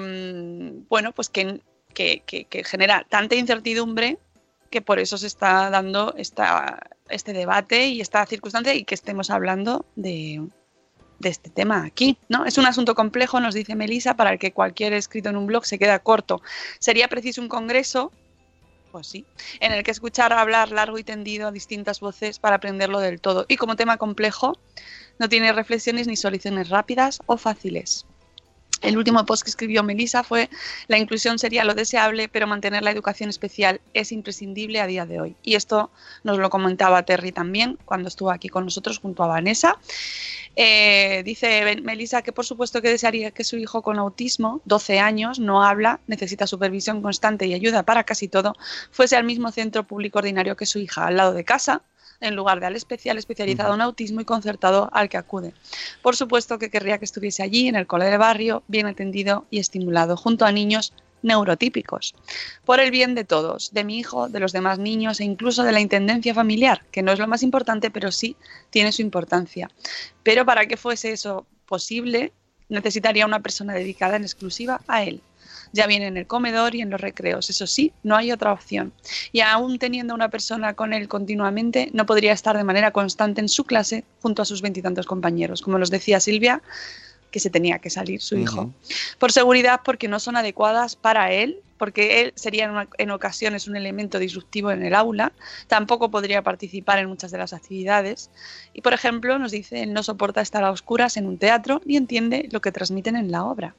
bueno, pues que, que, genera tanta incertidumbre que por eso se está dando esta, este debate y esta circunstancia y que estemos hablando de, de este tema aquí, ¿no? Es un asunto complejo, nos dice Melissa, para el que cualquier escrito en un blog se queda corto. Sería preciso un congreso en el que escuchar hablar largo y tendido a distintas voces para aprenderlo del todo. Y como tema complejo, no tiene reflexiones ni soluciones rápidas o fáciles. El último post que escribió Melissa fue la inclusión sería lo deseable, pero mantener la educación especial es imprescindible a día de hoy. Y esto nos lo comentaba Terry también cuando estuvo aquí con nosotros junto a Vanessa. Eh, dice Melissa que por supuesto que desearía que su hijo con autismo, 12 años, no habla, necesita supervisión constante y ayuda para casi todo, fuese al mismo centro público ordinario que su hija, al lado de casa, en lugar de al especial especializado en autismo y concertado al que acude. Por supuesto que querría que estuviese allí, en el cole de barrio, bien atendido y estimulado, junto a niños neurotípicos. Por el bien de todos, de mi hijo, de los demás niños e incluso de la intendencia familiar, que no es lo más importante, pero sí tiene su importancia. Pero para que fuese eso posible, necesitaría una persona dedicada en exclusiva a él ya viene en el comedor y en los recreos. Eso sí, no hay otra opción. Y aún teniendo una persona con él continuamente, no podría estar de manera constante en su clase junto a sus veintitantos compañeros. Como nos decía Silvia, que se tenía que salir su hijo. Uh -huh. Por seguridad, porque no son adecuadas para él, porque él sería en, una, en, ocasiones un elemento disruptivo en el aula, tampoco podría participar en muchas de las actividades. Y, por ejemplo, nos dice, él no soporta estar a oscuras en un teatro ni entiende lo que transmiten en la obra.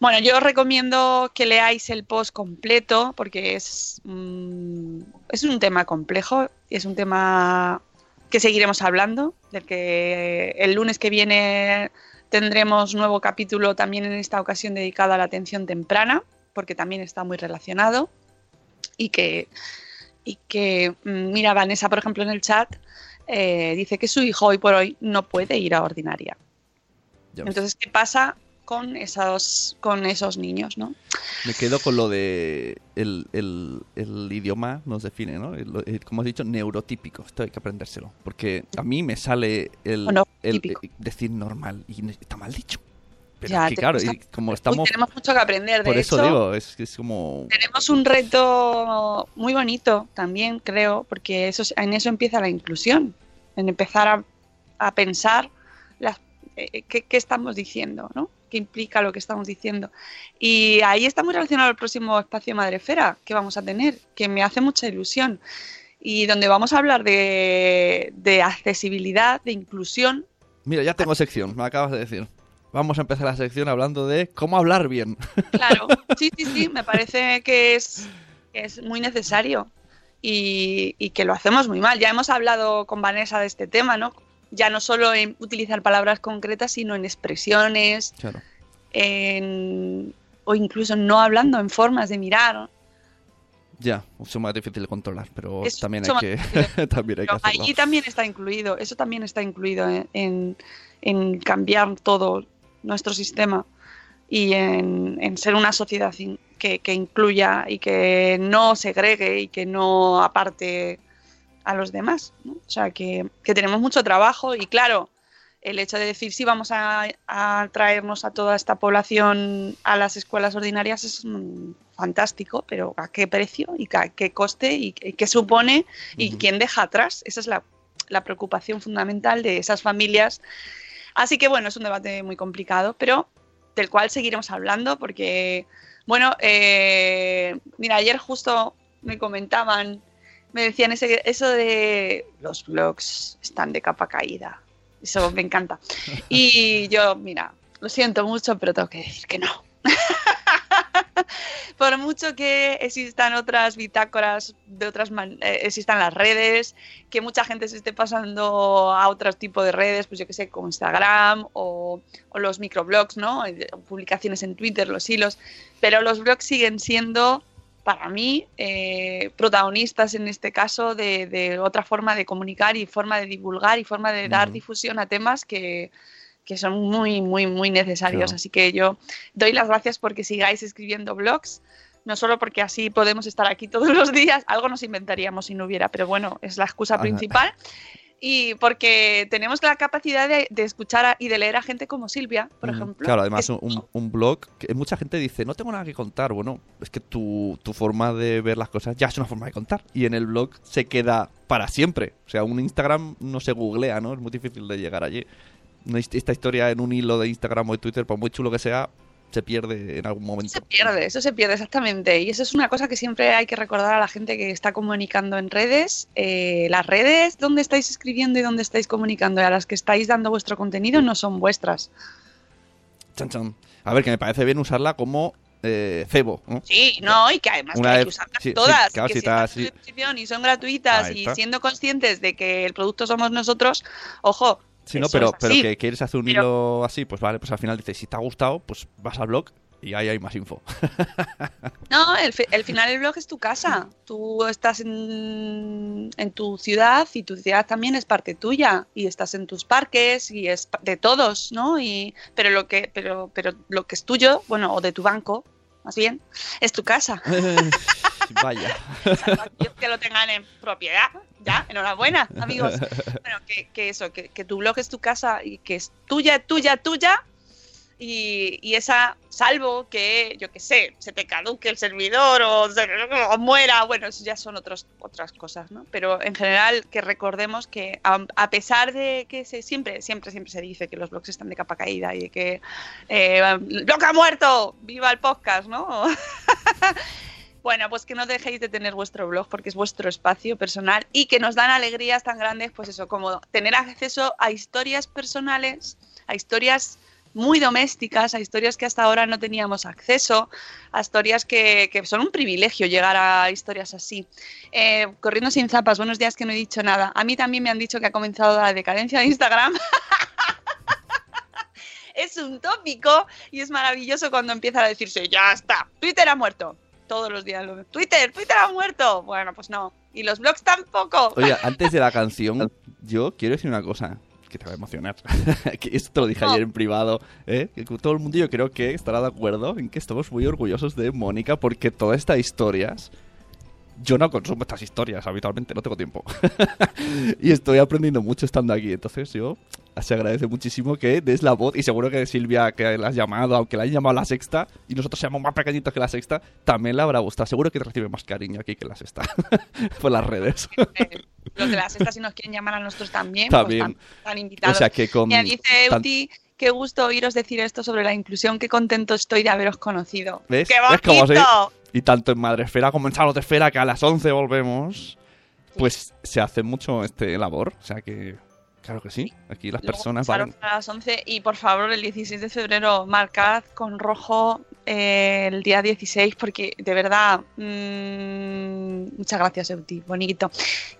Bueno, yo os recomiendo que leáis el post completo porque es, mm, es un tema complejo, es un tema que seguiremos hablando, del que el lunes que viene tendremos nuevo capítulo también en esta ocasión dedicado a la atención temprana, porque también está muy relacionado y que, y que mira, Vanessa, por ejemplo, en el chat eh, dice que su hijo hoy por hoy no puede ir a ordinaria. Entonces, ¿qué pasa? Con esos, con esos niños, ¿no? Me quedo con lo de el, el, el idioma nos define, ¿no? El, como has dicho, neurotípico. Esto hay que aprendérselo. Porque a mí me sale el, no, el decir normal y está mal dicho. Pero ya, es que, claro, y como estamos... Uy, tenemos mucho que aprender, de Por eso hecho, digo, es, es como... Tenemos un reto muy bonito también, creo, porque eso, en eso empieza la inclusión, en empezar a a pensar las- eh, qué, qué estamos diciendo, ¿no? Qué implica lo que estamos diciendo. Y ahí está muy relacionado el próximo espacio Madrefera que vamos a tener, que me hace mucha ilusión. Y donde vamos a hablar de, de accesibilidad, de inclusión. Mira, ya tengo sección, me acabas de decir. Vamos a empezar la sección hablando de cómo hablar bien. Claro, sí, sí, sí, me parece que es, que es muy necesario y, y que lo hacemos muy mal. Ya hemos hablado con Vanessa de este tema, ¿no? Ya no solo en utilizar palabras concretas, sino en expresiones, Claro. en, o incluso no hablando en formas de mirar. Ya, mucho más difícil de controlar, pero Es también hay que, también hay que Pero hacerlo. ahí también está incluido, eso también está incluido en, en- en cambiar todo nuestro sistema y en, en ser una sociedad que, que incluya y que no segregue y que no aparte a los demás. ¿no? O sea, que, que tenemos mucho trabajo y claro, el hecho de decir sí vamos a, a traernos a toda esta población a las escuelas ordinarias es mm, fantástico, pero ¿a qué precio y a qué coste y qué qué supone y quién deja atrás? Esa es la, la preocupación fundamental de esas familias. Así que bueno, es un debate muy complicado, pero del cual seguiremos hablando porque, bueno, eh, mira, ayer justo me comentaban, me decían ese, eso de los blogs están de capa caída. Eso me encanta. Y yo, mira, lo siento mucho, pero tengo que decir que no. Por mucho que existan otras bitácoras, de otras man- eh, existan las redes, que mucha gente se esté pasando a otro tipo de redes, pues yo que sé, como Instagram o, o los microblogs, ¿no? Eh, Publicaciones en Twitter, los hilos, pero los blogs siguen siendo para mí eh, protagonistas en este caso de, de otra forma de comunicar y forma de divulgar y forma de dar difusión a temas que, que son muy, muy, muy necesarios. Claro. Así que yo doy las gracias porque sigáis escribiendo blogs, no solo porque así podemos estar aquí todos los días, algo nos inventaríamos si no hubiera, pero bueno, es la excusa Ajá. principal. Y porque tenemos la capacidad de, de escuchar a- y de leer a gente como Silvia, por ejemplo. Claro, además un, un- un blog, que mucha gente dice, no tengo nada que contar. Bueno, es que tu, tu forma de ver las cosas ya es una forma de contar. Y en el blog se queda para siempre. O sea, un Instagram no se googlea, ¿no? Es muy difícil de llegar allí. Esta historia en un hilo de Instagram o de Twitter, por muy chulo que sea, se pierde en algún momento. se pierde, eso se pierde exactamente. Y eso es una cosa que siempre hay que recordar a la gente que está comunicando en redes. Eh, las redes donde estáis escribiendo y donde estáis comunicando y a las que estáis dando vuestro contenido no son vuestras. Chan, chan. A ver, que me parece bien usarla como eh, cebo, ¿no? Sí, no, y que además Una que hay que usarlas sí, sí, todas. claro, que si estás- sí. y son gratuitas y siendo conscientes de que el producto somos nosotros, ojo. Sí, no, pero, pero que quieres hacer un Pero- hilo así, pues vale, pues al final dices, si te ha gustado, pues vas al blog y ahí hay más info. No, el, el final del blog es tu casa. Tú estás en, en tu ciudad y tu ciudad también es parte tuya. Y estás en tus parques y es de todos, ¿no? Y, pero, lo que, pero, pero lo que es tuyo, bueno, o de tu banco, más bien, es tu casa. Vaya. Que lo tengan en propiedad, ya, enhorabuena, amigos. Bueno, que, eso, que, tu blog es tu casa y que es tuya, tuya, tuya. Y, y esa, salvo que, yo qué sé, se te caduque el servidor o, muera, bueno, eso ya son otros, otras cosas, ¿no? Pero en general que recordemos que a, a pesar de que se, siempre, siempre, siempre se dice que los blogs están de capa caída y que eh, blog ha muerto, viva el podcast, ¿no? Bueno, pues que no dejéis de tener vuestro blog porque es vuestro espacio personal y que nos dan alegrías tan grandes, pues eso, como tener acceso a historias personales, a historias muy domésticas, a historias que hasta ahora no teníamos acceso, a historias que, que son un privilegio llegar a historias así. Eh, corriendo sin zapas, buenos días que no he dicho nada. A mí también me han dicho que ha comenzado la decadencia de Instagram. es un tópico y es maravilloso cuando empieza a decirse, ya está, Twitter ha muerto. Todos los días Twitter, Twitter ha muerto. Bueno, pues no. Y los blogs tampoco. Oye, antes de la canción, yo quiero decir una cosa que te va a emocionar. que esto te lo dije No. ayer en privado, ¿eh? que todo el mundo yo creo que estará de acuerdo en que estamos muy orgullosos de Mónica porque todas estas historias... Yo no consumo estas historias habitualmente, no tengo tiempo. y estoy aprendiendo mucho estando aquí. Entonces yo se agradece muchísimo que des la voz y seguro que Silvia que la has llamado, aunque la hayan llamado la sexta y nosotros seamos más pequeñitos que la sexta, también le habrá gustado. Seguro que te recibe más cariño aquí que la sexta por las redes. los de la sexta, si nos quieren llamar a nosotros también, También. pues están invitados. O sea que con Mira, dice tan- Euti, qué gusto oíros decir esto sobre la inclusión, qué contento estoy de haberos conocido. ¿Ves? ¡Qué ¿Ves cómo bonito! Y tanto en Madresfera como en Salón de Esfera, que a las 11 volvemos, pues se hace mucho este labor. O sea que, claro que sí. Aquí las Luego personas van... a las 11 y por favor el 16 de febrero marcad con rojo eh, el día 16 porque de verdad mm, muchas gracias Euti, bonito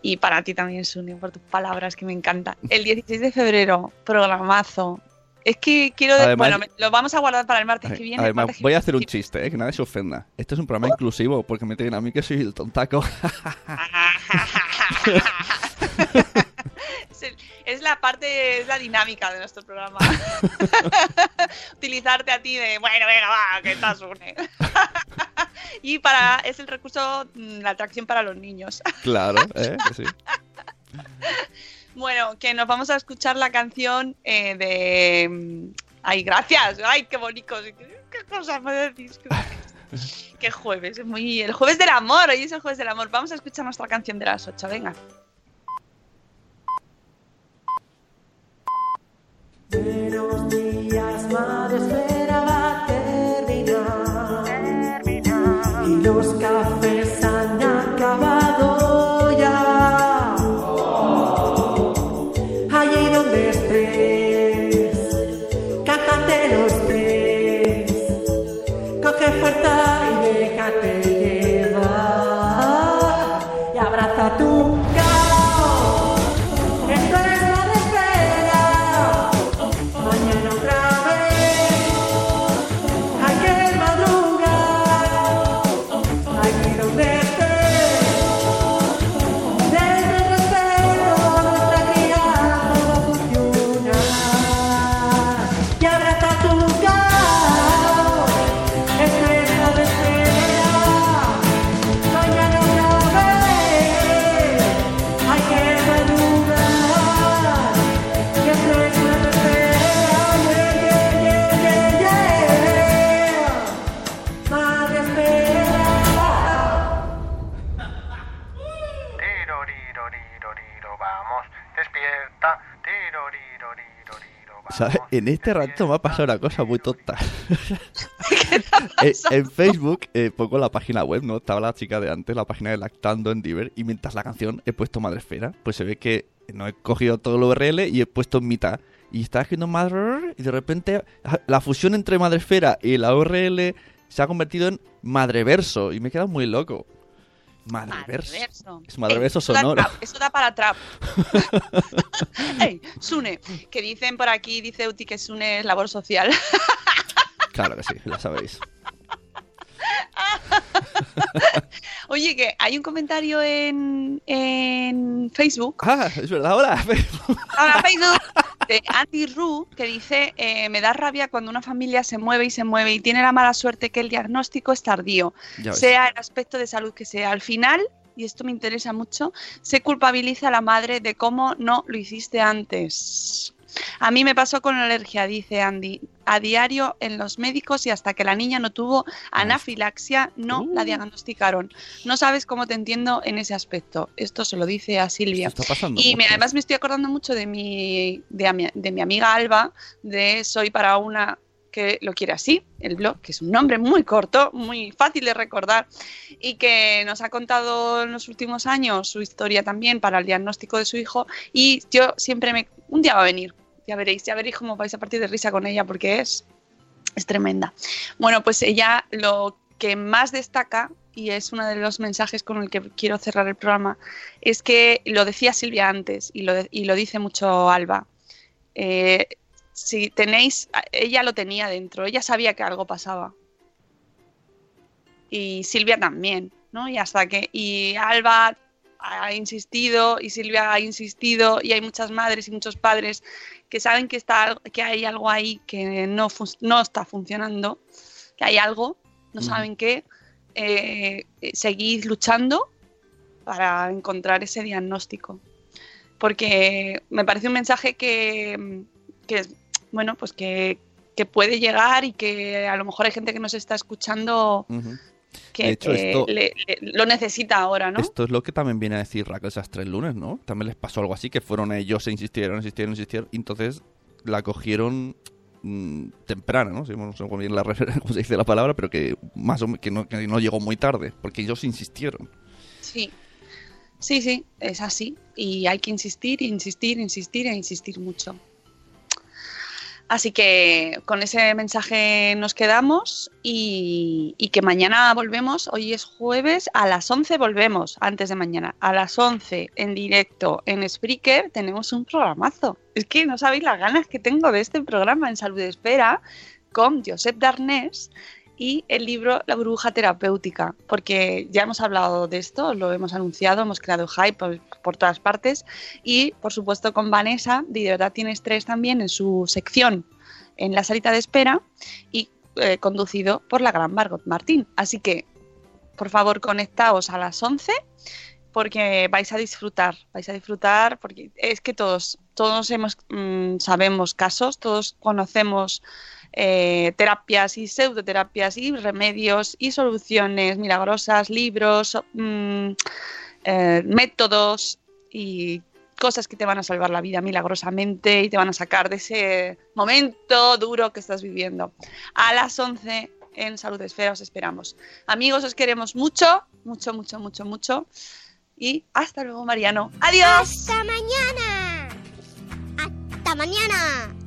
y para ti también Sune por tus palabras que me encanta. El 16 de febrero programazo. Es que quiero de- Además- bueno, me- lo vamos a guardar para el martes que viene. Además, voy a hacer un chiste, ¿eh? que nadie se ofenda. Este es un programa inclusivo porque me tienen a mí que soy el tontaco. Es, el- es la parte, es la dinámica de nuestro programa. Utilizarte a ti de, bueno, venga, va, que estás une. y para, es el recurso, mm, la atracción para los niños. claro, ¿eh? Sí. bueno, que nos vamos a escuchar la canción eh, de... mm, Ay, gracias, ay, qué bonito. ¿Qué, cosas me decís? Qué- Qué jueves, es muy... El jueves del amor, hoy es el jueves del amor. Vamos a escuchar nuestra canción de las 8, venga. Buenos días, madre espera va a terminar. Y los cafés han acabado En este rato me ha pasado una cosa muy tonta. Eh, en Facebook eh, pongo la página web, ¿no? Estaba la chica de antes, la página de Lactando en Diver, y mientras la canción he puesto Madresfera, pues se ve que no he cogido todo el URL y he puesto en mitad. Y estaba escribiendo Madre y de repente ah, la fusión entre Madresfera y la URL se ha convertido en Madreverso y me he quedado muy loco. Madreverso. Madreverso. Es Madreverso Eh, eso da sonoro. Eso da para trap. Ey, Sune, que dicen por aquí, dice Uti que Sune es labor social. Claro que sí, la sabéis. Oye, que hay un comentario en, en Facebook. Ah, es verdad, ahora. Ahora Facebook de Andy Ru que dice eh, me da rabia cuando una familia se mueve y se mueve y tiene la mala suerte que el diagnóstico es tardío, sea el aspecto de salud que sea. Al final, y esto me interesa mucho, se culpabiliza a la madre de cómo no lo hiciste antes. A mí me pasó con la alergia, dice Andy, a diario en los médicos y hasta que la niña no tuvo anafilaxia no la diagnosticaron. No sabes cómo te entiendo en ese aspecto. Esto se lo dice a Silvia. Está pasando Y me- además me estoy acordando mucho de mi, de, ami- de mi amiga Alba, de Soy para una que lo quiere así, el blog, que es un nombre muy corto, muy fácil de recordar y que nos ha contado en los últimos años su historia también para el diagnóstico de su hijo y yo siempre me... Un día va a venir, ya veréis, ya veréis cómo vais a partir de risa con ella porque es, es tremenda. Bueno, pues ella lo que más destaca y es uno de los mensajes con el que quiero cerrar el programa, es que lo decía Silvia antes y lo, y lo dice mucho Alba. Eh, si tenéis, ella lo tenía dentro, ella sabía que algo pasaba. Y Silvia también, ¿no? Y hasta que, y Alba ha insistido y Silvia ha insistido y hay muchas madres y muchos padres que saben que, está, que hay algo ahí que no, no está funcionando, que hay algo, no Ujú. saben qué, eh, eh, seguid luchando para encontrar ese diagnóstico. Porque me parece un mensaje que, que bueno, pues que, que puede llegar y que a lo mejor hay gente que nos está escuchando Ujú. Que De hecho, esto- le- le- lo necesita ahora, ¿no? Esto es lo que también viene a decir Raquel esas tres lunes, ¿no? También les pasó algo así, que fueron ellos, se insistieron, insistieron, insistieron, y entonces la cogieron mm, temprana, ¿no? No sé cómo bien la, cómo se dice la palabra, pero que más o menos que no, que no llegó muy tarde, porque ellos insistieron. Sí. Sí, sí, es así. Y hay que insistir, insistir, insistir e insistir mucho. Así que con ese mensaje nos quedamos y, y que mañana volvemos, hoy es jueves, a las 11 volvemos, antes de mañana, a las 11 en directo en Spreaker tenemos un programazo. Es que no sabéis las ganas que tengo de este programa en Salud Espera con Josep Darnés y el libro La burbuja terapéutica, porque ya hemos hablado de esto, lo hemos anunciado, hemos creado hype por, por todas partes y por supuesto con Vanessa, de verdad tienes tres también en su sección en la salita de espera y eh, conducido por la gran Margot Martín. Así que, por favor, conectaos a las 11 porque vais a disfrutar, vais a disfrutar porque es que todos, todos hemos, mm, sabemos casos, todos conocemos eh, terapias y pseudoterapias y remedios y soluciones milagrosas, libros, mm, eh, métodos y cosas que te van a salvar la vida milagrosamente y te van a sacar de ese momento duro que estás viviendo. A las 11 en Salud Esfera os esperamos. Amigos, os queremos mucho, mucho, mucho, mucho, mucho. Y hasta luego, Mariano. Adiós. Hasta mañana. Hasta mañana.